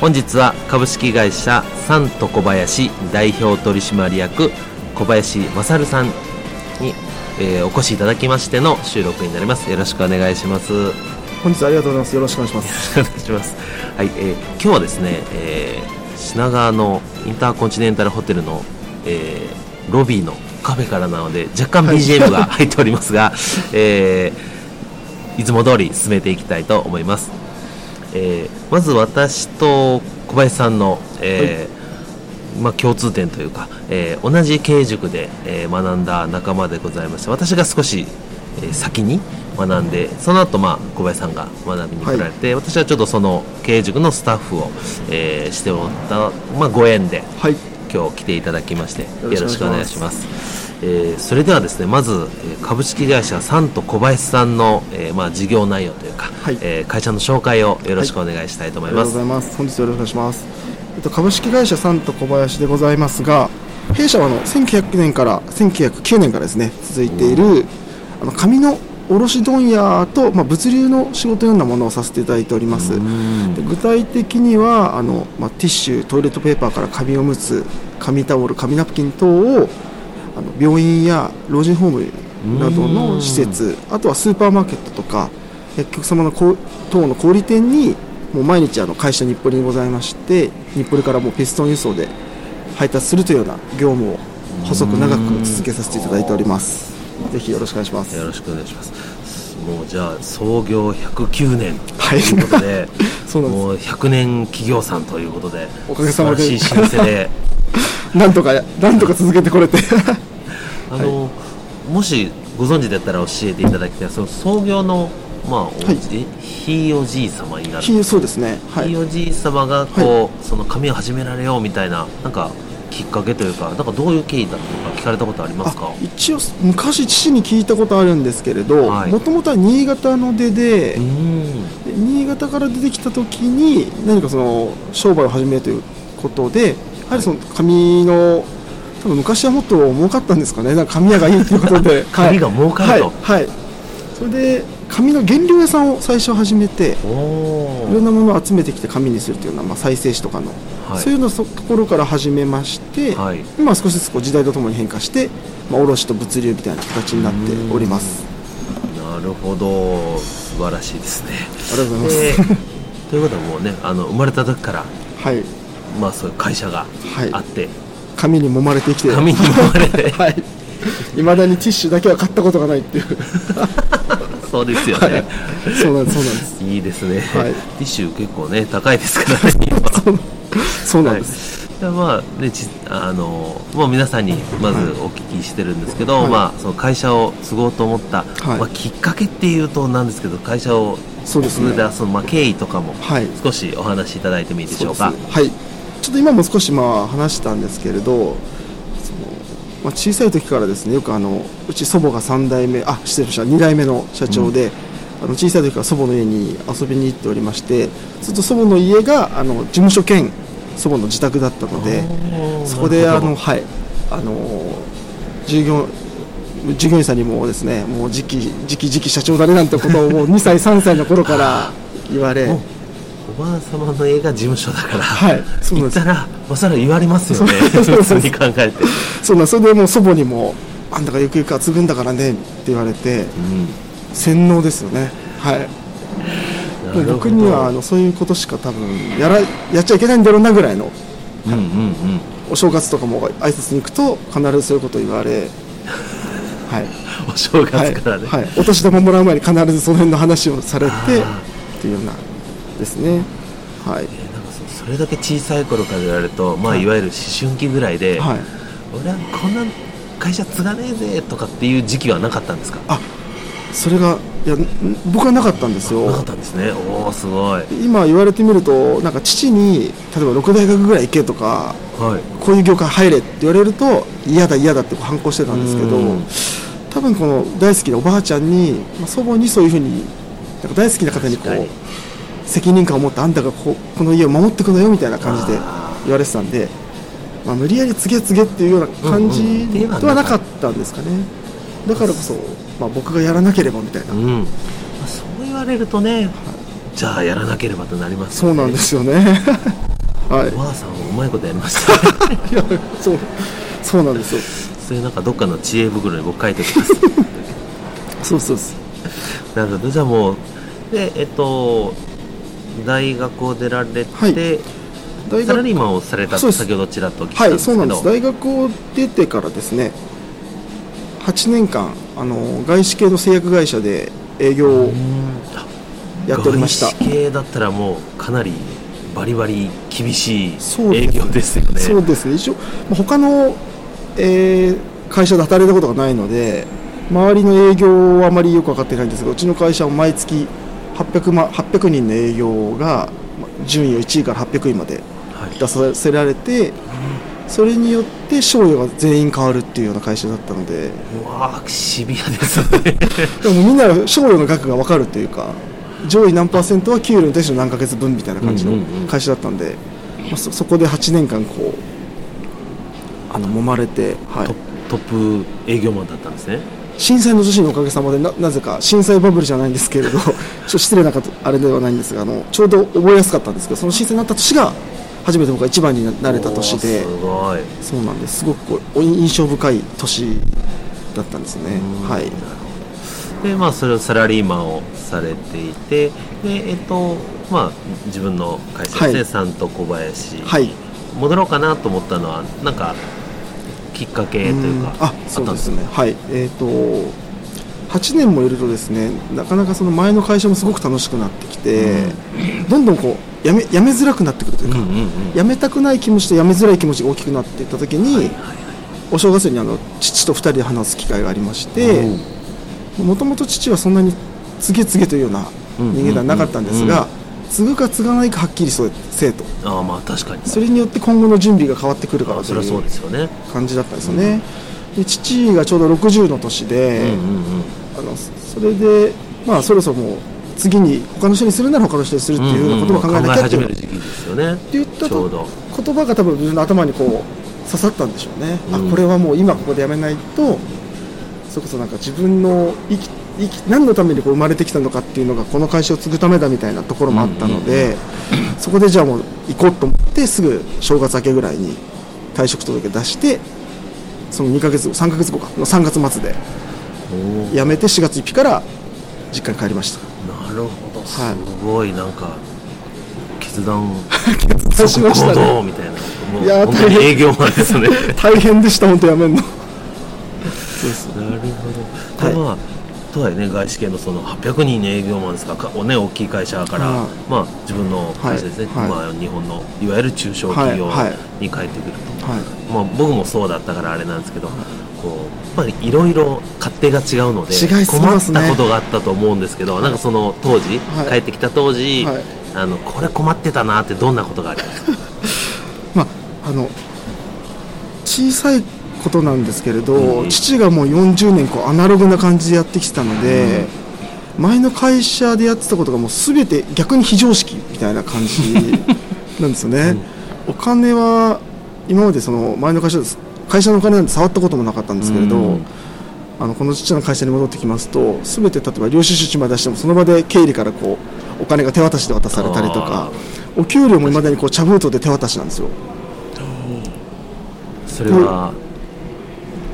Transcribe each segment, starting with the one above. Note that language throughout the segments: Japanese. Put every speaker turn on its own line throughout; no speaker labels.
本日は株式会社サント小林代表取締役小林勝さんに、えー、お越しいただきましての収録になります。よろしくお願いします。
本日はありがとうございます。よろしくお願いします。
お願いします。はい、えー、今日はですね、えー、品川のインターコンチネンタルホテルの、えー、ロビーのカフェからなので若干 BGM が入っておりますが、えー、いつも通り進めていきたいと思いますえー、まず私と小林さんの、えー、はい、まあ、共通点というか、えー、同じ経営塾で、え学んだ仲間でございまして私が少し、え先に学んでその後、まあ小林さんが学びに来られて、はい、私はちょっとその経営塾のスタッフを、えしておった、まあ、ご縁で、はい、今日来ていただきましてよろしくお願いします。えー、それではですねまず株式会社サント小林さんの、えー、まあ、事業内容というか、はい、えー、会社の紹介をよろしくお願いしたいと思います、
はい、ありがとうございます。本日よろしくお願いします、えっと、株式会社サント小林でございますが弊社はあの1900年から1909年からですね続いている、あの紙の卸問屋と、まあ、物流の仕事のようなものをさせていただいております。で具体的にはあの、まあ、ティッシュトイレットペーパーから紙おむつ紙タオル紙ナプキン等をあの病院や老人ホームなどの施設あとはスーパーマーケットとか薬局様の等の小売店にもう毎日あの会社日暮里にございまして日暮里からもうピストン輸送で配達するというような業務を細く長く続けさせていただいておりますぜひよろしくお願いします。
よろしくお願いします。もうじゃあ創業109年。ということで、はい、そうなんです。もう100年企業さんということで
おかげさまで。
素晴らしい老舗で。
なんとかなんとか続けてこれて。
あの、はい、もしご存知だったら教えていただきたい。その創業のまあ、はい、ひいおじい様になる。
そうですね、
はい、ひいおじい様がこう、はい、その紙を始められようみたいななんかきっかけというかなんかどういう経緯だとか聞かれたことありますか？
一応昔父に聞いたことあるんですけれどもともとは新潟の出で新潟から出てきた時に何かその商売を始めるということでやはりその紙の多分昔はもっと儲かったんですかね。なんか紙屋がいいということで。
紙が儲かると、
はい、はい、それで紙の原料屋さんを最初始めていろんなものを集めてきて紙にするというような、まあ、再生紙とかの、はい、そういうのところから始めまして、はい、今少しずつこう時代とともに変化して、まあ、卸と物流みたいな形になっております。
なるほど。素晴らしいですね。
ありがとうございます、えー、
ということはもうねあの生まれた時から、
はい。
まあ、そういう会社があって、はい
紙に揉まれてきて。
紙に揉まれて。
はい。いまだにティッシュだけは買ったことがないっていう
そうですよね、はい、
そうなんですそうなんです。
いいですね、はい、ティッシュ結構ね高いですからね
そうなんです、
はい、まあねあのもう皆さんにまずお聞きしてるんですけど、はい、まあその会社を継ごうと思った、はい、まあ、きっかけっていうとなんですけど会社を
そうですね。
そのまあ経緯とかも少しお話しいただいてもいいでしょうか？
はい。ちょっと今も少しまあ話したんですけれどまあ、小さい時からですねよくあのうち祖母が3代目あ失礼しました2代目の社長で、うん、あの小さい時から祖母の家に遊びに行っておりましてずっと祖母の家があの事務所兼祖母の自宅だったのでそこであのはいあの従業従業員さんにもですねもう次期次期次期社長だねなんてことをもう2歳3歳の頃から言われ
おばあ様の家が事務所だから、
はい、
そう行ったら、まあ、それは言われますよね。普通に考えて。
そうなそれでもう祖母にも「あんたがゆくゆくは継ぐんだからね」って言われて、うん、洗脳ですよね。はい。僕にはあのそういうことしか多分やらやっちゃいけないんだろうなぐらいの、
うんうんうん、
お正月とかも挨拶に行くと必ずそういうことを言われ はい。
お正
はい
月からね、
はい、お年玉もらう前に必ずその辺の話をされてっていうようなですね。はい。
なんかそそれだけ小さい頃から言われると、まあ、
はい。
いわゆる思春期ぐらいで、
はい。
俺はこんな会社継がねえぜとかっていう時期はなかったんですか？
あそれがいやん僕はなかったんですよ。
なかったんですね。おおすごい。
今言われてみるとなんか父に例えば6大学ぐらい行けとか
はい。
こういう業界入れって言われると嫌だ嫌だって反抗してたんですけど
うん。
多分この大好きなおばあちゃんに、まあ、祖母にそういうふうになんか大好きな方にこう責任感を持ってあんたがこここの家を守っていくのよみたいな感じで
あ
言われてたんで、まあ、無理やり告げ告げっていうような感じ
では
なかった。んですかね。だからこそ、まあ、僕がやらなければみたいな、
うん、まあ、そう言われるとね、じゃあやらなければとなりますよね。
そうなんですよね。はい。
おばあさんもうまいことやりました。ね
いやそう。そうなんですよ。
それなんかどっかの知恵袋に僕書いておきます。
そうそうです
なるほど。じゃあもうでえっと大学を出られて、
はい。大学
サラリーマンをされたと先ほどちらっと聞いた
はい
んですけど、
そうなんです。大学を出てからですね8年間あの外資系の製薬会社で営業をやっておりました。
外資系だったらもうかなりバリバリ厳しい営業ですよね。
そうですね。一応まあ他の、えー会社で働いたことがないので周りの営業はあまりよく分かってないんですがうちの会社は毎月 800, 万800人の営業がまあ順位を1位から800位まで
はい。
出させられてそれによって賞与が全員変わるっていうような会社だったので。
うわーシビアですね。
でもみんな賞与の額が分かるというか上位何パーセントは給料に対しての何ヶ月分みたいな感じの会社だったんで、まあ、そそこで8年間こうあの揉まれて、はい。
トップ営業マンだったんですね
震災の年のおかげさまでななぜか震災バブルじゃないんですけれど ちょっと失礼なことあれではないんですがあのちょうど覚えやすかったんですけどその震災になった年が初めて僕が一番になれた年で
おーすごい。
そうなんです。すごくこうお印象深い年だったんですね。はい。
でまあそれをサラリーマンをされていてでえっとまあ自分の会社ですね、
はい。
さんと小林、
はい。
戻ろうかなと思ったのはなんかきっかけというか
うん。あそうですね。はい。えっ、と8年もいるとですねなかなかその前の会社もすごく楽しくなってきて、どんどんこうやめやめづらくなってくるというか、
うんうんうん。
辞めたくない気持ちと辞めづらい気持ちが大きくなっていった時に、
はいはい
お正月にあの父と2人で話す機会がありましてもともと父はそんなに告げ告げというような人間ではなかったんですが、継ぐか継がないかはっきりそうせえと。
ああまあ確かに。
それによって今後の準備が変わってくるからと
あそれはそう
いう
ですよね。
感じだったんですよね、で父がちょうど60の年で、あのそれでまあそろそろもう次に他の人にするなら他の人にするっていうようなことも考えなきゃっていう
考え始める時期ですよね。
言ったと言葉が多分自分の頭にこう刺さったんでしょうね、
うん。
あこれはもう今ここでやめないとそれこそなんか自分の生き生き何のためにこう生まれてきたのかっていうのがこの会社を継ぐためだみたいなところもあったので、そこでじゃあもう行こうと思ってすぐ正月明けぐらいに退職届出してその2ヶ月後3ヶ月後かの3月末で辞めて4月1日から実家に帰りました。
なるほど。す
はい。
ごいなんか決断
断しましたね。
みたいな。もう
いや大変。
営業マンですね。
大変でした本当辞めるのそうです
なるほど、
はい。
でまあとはいえね外資系のその800人の営業マンですかかおね大きい会社から、
はい
まあ自分の会社ですね、
はい。
まあ日本のいわゆる中小企業に帰ってくると、
はい。
まあ僕もそうだったからあれなんですけど、こうやっぱりいろいろ勝手が違うので困ったことがあったと思うんですけど、なんかその当時、
はい。
帰ってきた当時、
はい。
あのこれ困ってたなってどんなことがありますか？
まあ、あの小さいことなんですけれど、
うん。
父がもう40年こうアナログな感じでやってきてたので、前の会社でやってたことがもう全て逆に非常識みたいな感じなんですよね、お金は今までその前の会社です会社のお金なんて触ったこともなかったんですけれど、
うん。
あのこの父の会社に戻ってきますと全て例えば領収書1枚出してもその場で経理からこうお金が手渡しで渡されたりとかお給料もいまだにこう茶封筒で手渡しなんですよ。
それは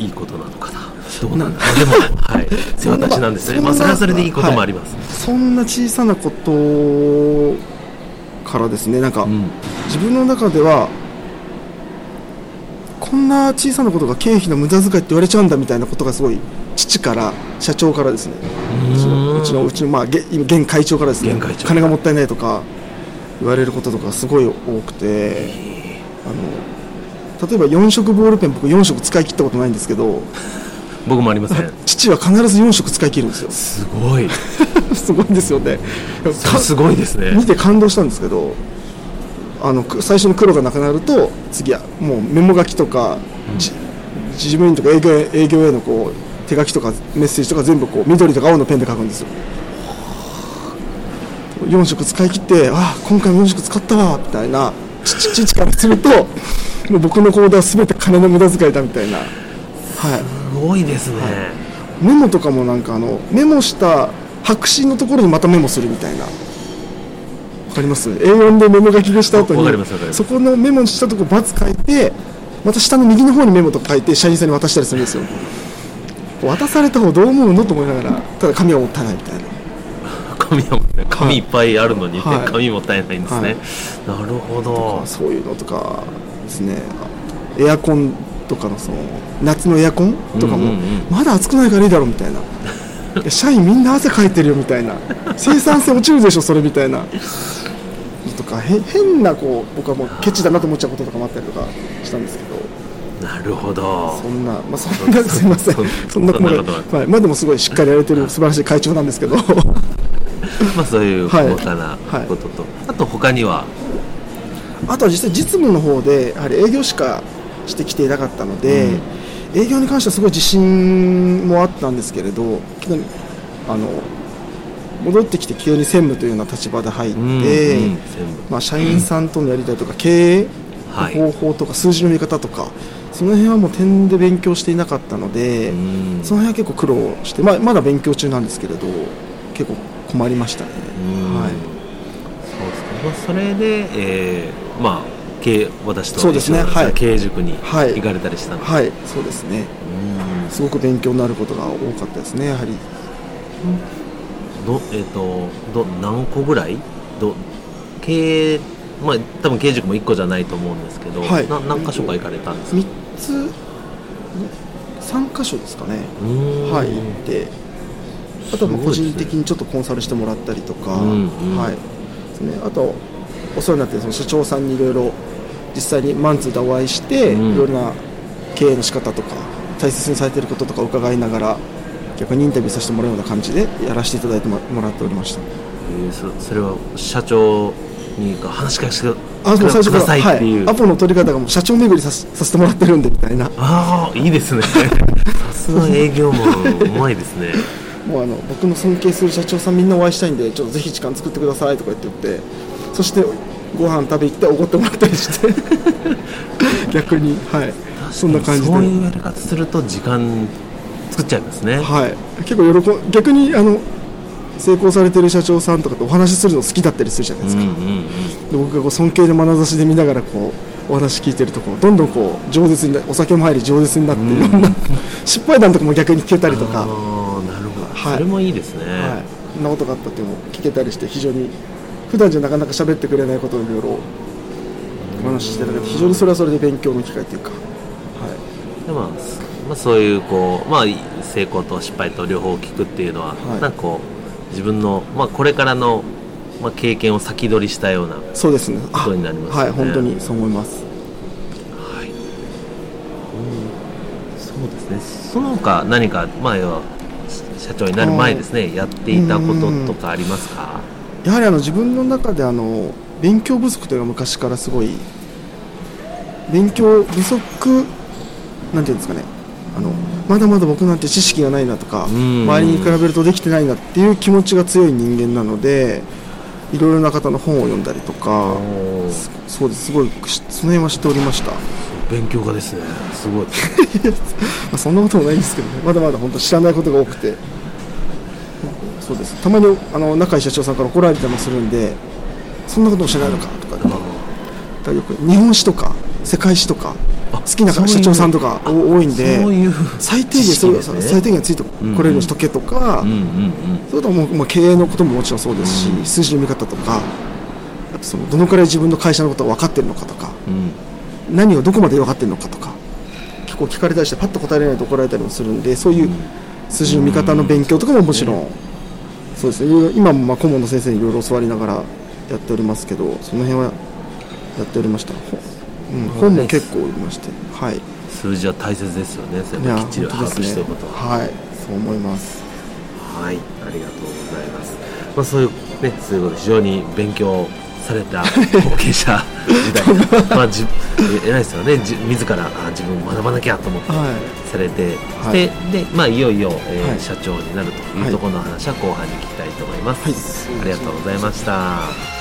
いいことなのかな。どうなんだ？でもはい。手渡しなんですね。まあそれはそれでいいこともあります、
そんな小さなことからですね。なんか、
うん。
自分の中ではこんな小さなことが経費の無駄遣いって言われちゃうんだみたいなことがすごい父から社長からですね。うちのうちのまあ現会長からですね。
現会長
金がもったいないとか言われることとかすごい多くて例えば4色ボールペン僕4色使い切ったことないんですけど
僕もありません。
父は必ず4色使い切るんですよ。
すごい。
すごいんですよね。
すごいですね。
見て感動したんですけどあのく最初の黒がなくなると次はもうメモ書きとか、じ事務員とか営業へ営業へのこう手書きとかメッセージとか全部こう緑とか青のペンで書くんですよ。4色使い切ってああ今回も4色使ったわみたいな父父からするともう僕の行動は全て金の無駄遣いだみたいな。はい。
すごいですね、
メモとかもなんかあのメモした白紙のところにまたメモするみたいな。わかります？A4 でメモ書きでした後にそこのメモしたとこバツ書いてまた下の右の方にメモとか書いて社員さんに渡したりするんですよ。渡された方どう思うの？と思いながらただ紙はもったいないみたいな
紙は紙いっぱいあるのに、ね
はい。
紙もったいないんですね、なるほど。
そういうのとかですね。あエアコンとかのその夏のエアコンとかも、まだ暑くないからいいだろみたいな。社員みんな汗かいてるよみたいな。生産性落ちるでしょそれみたいな。とかへ変なこう僕はもうケチだなと思っちゃうこととかもあったりとかしたんですけど。
なるほど。
そんな、まあ、そんなすいません。
そ
そんな
ことは
はい、まあでもすごいしっかりやれてる素晴らしい会長なんですけど
まあそういう
はい。
細かなことと、あと他には？
あとは実際実務の方でやはり営業しかしてきていなかったので、営業に関してはすごい自信もあったんですけれどあの戻ってきて急に専務というような立場で入って、
うんうん
まあ、社員さんとのやり取りとか経営
はい。
の方法とか数字の見方とか、その辺はもう点で勉強していなかったので、
うん。
その辺は結構苦労して、まあ、まだ勉強中なんですけれど結構困りましたね。
うん。
はい。
そうですね。まあ、それで、えーまあ経営私と
そうですね。はい。
経営塾に
はい。
行かれたりしたんです、
はい、そうですね。
うん。
すごく勉強になることが多かったですね、やはり。
どえっ、とど何個ぐらい？ど経営まあ多分経営塾も1個じゃないと思うんですけど、
はい。
な何箇所か行かれたんですか
？3つ、3箇所ですかね、
うーん。
はい、行って、あとはまあ個人的にちょっとコンサルしてもらったりとか、
うんうん。
はい。ね、あと、お世話になってその社長さんにいろいろ実際にマンツーでお会いして、
うん。
いろいろな経営の仕方とか、大切にされていることとか伺いながら、逆にインタビューさせてもらうような感じでやらせていただいてももらっておりました。
えーそそれは社長に話しかけて
あもう最初からはい、アポの取り方がもう社長巡りさせさせてもらってるんでみたいな。
ああいいですね。さすが営業マンうまいですね
もうあの僕の尊敬する社長さんみんなお会いしたいんでちょっとぜひ時間作ってくださいとか言って言ってそしてご飯食べ行っておごってもらったりして 逆にはい。そんな感じで。
そういうやり方すると時間作っちゃいますね、
はい。結構喜ん逆にあの成功されてる社長さんとかとお話しするの好きだったりするじゃないですか、
うんうんうん。
で僕がこう尊敬の眼差しで見ながらこうお話聞いてるとこうどんどんこう饒舌になお酒も入り饒舌になっていろんな失敗談とかも逆に聞けたりとか、はい。
それもいいですね、
はい、そんなことがあったっていうのを聞けたりして非常に普段じゃなかなか喋ってくれないことをいろいろお話ししていただいて非常にそれはそれで勉強の機会というか、はい、
でまあすまあ、そういうこう、まあ、成功と失敗と両方聞くっていうのは、
はい。
なんかこう自分の、まあ、これからの、まあ、経験を先取りしたような
そうですね。あ
ことになりますよね。
はい本当にそう思います。
はい、うん、そうですね。その他何か、まあ、要は社長になる前ですねやっていたこととかありますか？
やはりあの自分の中であの勉強不足というのが昔からすごい勉強不足なんていうんですかね。あのまだまだ僕なんて知識がないなとか
うん。
周りに比べるとできてないなっていう気持ちが強い人間なのでいろいろな方の本を読んだりとかそうです。すごいしその辺は知っておりました、ま
勉強家ですね。すごい。
あ、そんなこともないんですけどね。まだまだ本当知らないことが多くて。そうです。たまにあの中井社長さんから怒られたりもするんでそんなことも知らないのかとか。でもだからよく日本史とか世界史とか
あ
好きな社長さんとかお多いんで最低限最低限ついてこれるようにしとけとか、
うんうんうん。
それともまあ経営のことももちろんそうですし、数字の見方とかそのどのくらい自分の会社のことが分かってるのかとか。
うん
何をどこまで分かってるのかとか構聞かれたりしてパッと答えられないと怒られたりもするんでそういう数字の見方の勉強とかももちろん、そうですね。今もまあ顧問の先生にいろいろ教わりながらやっておりますけどその辺はやっておりました、うん、本も結構おりましてはい。
数字は大切ですよね。それもきっちり把握しておくことは、
はい。そう思います。
はい。ありがとうございます、まあ、そういうねそういうこと非常に勉強された後継者時代 まあじ偉いですよね。じ自らあ自分学ばなきゃと思って
はい。
されて、
はい。
でで、まあ、いよいよ、えー
はい。
社長になるとい
はい。
うところの話は後半に聞きたいと思います、
はい。
ありがとうございました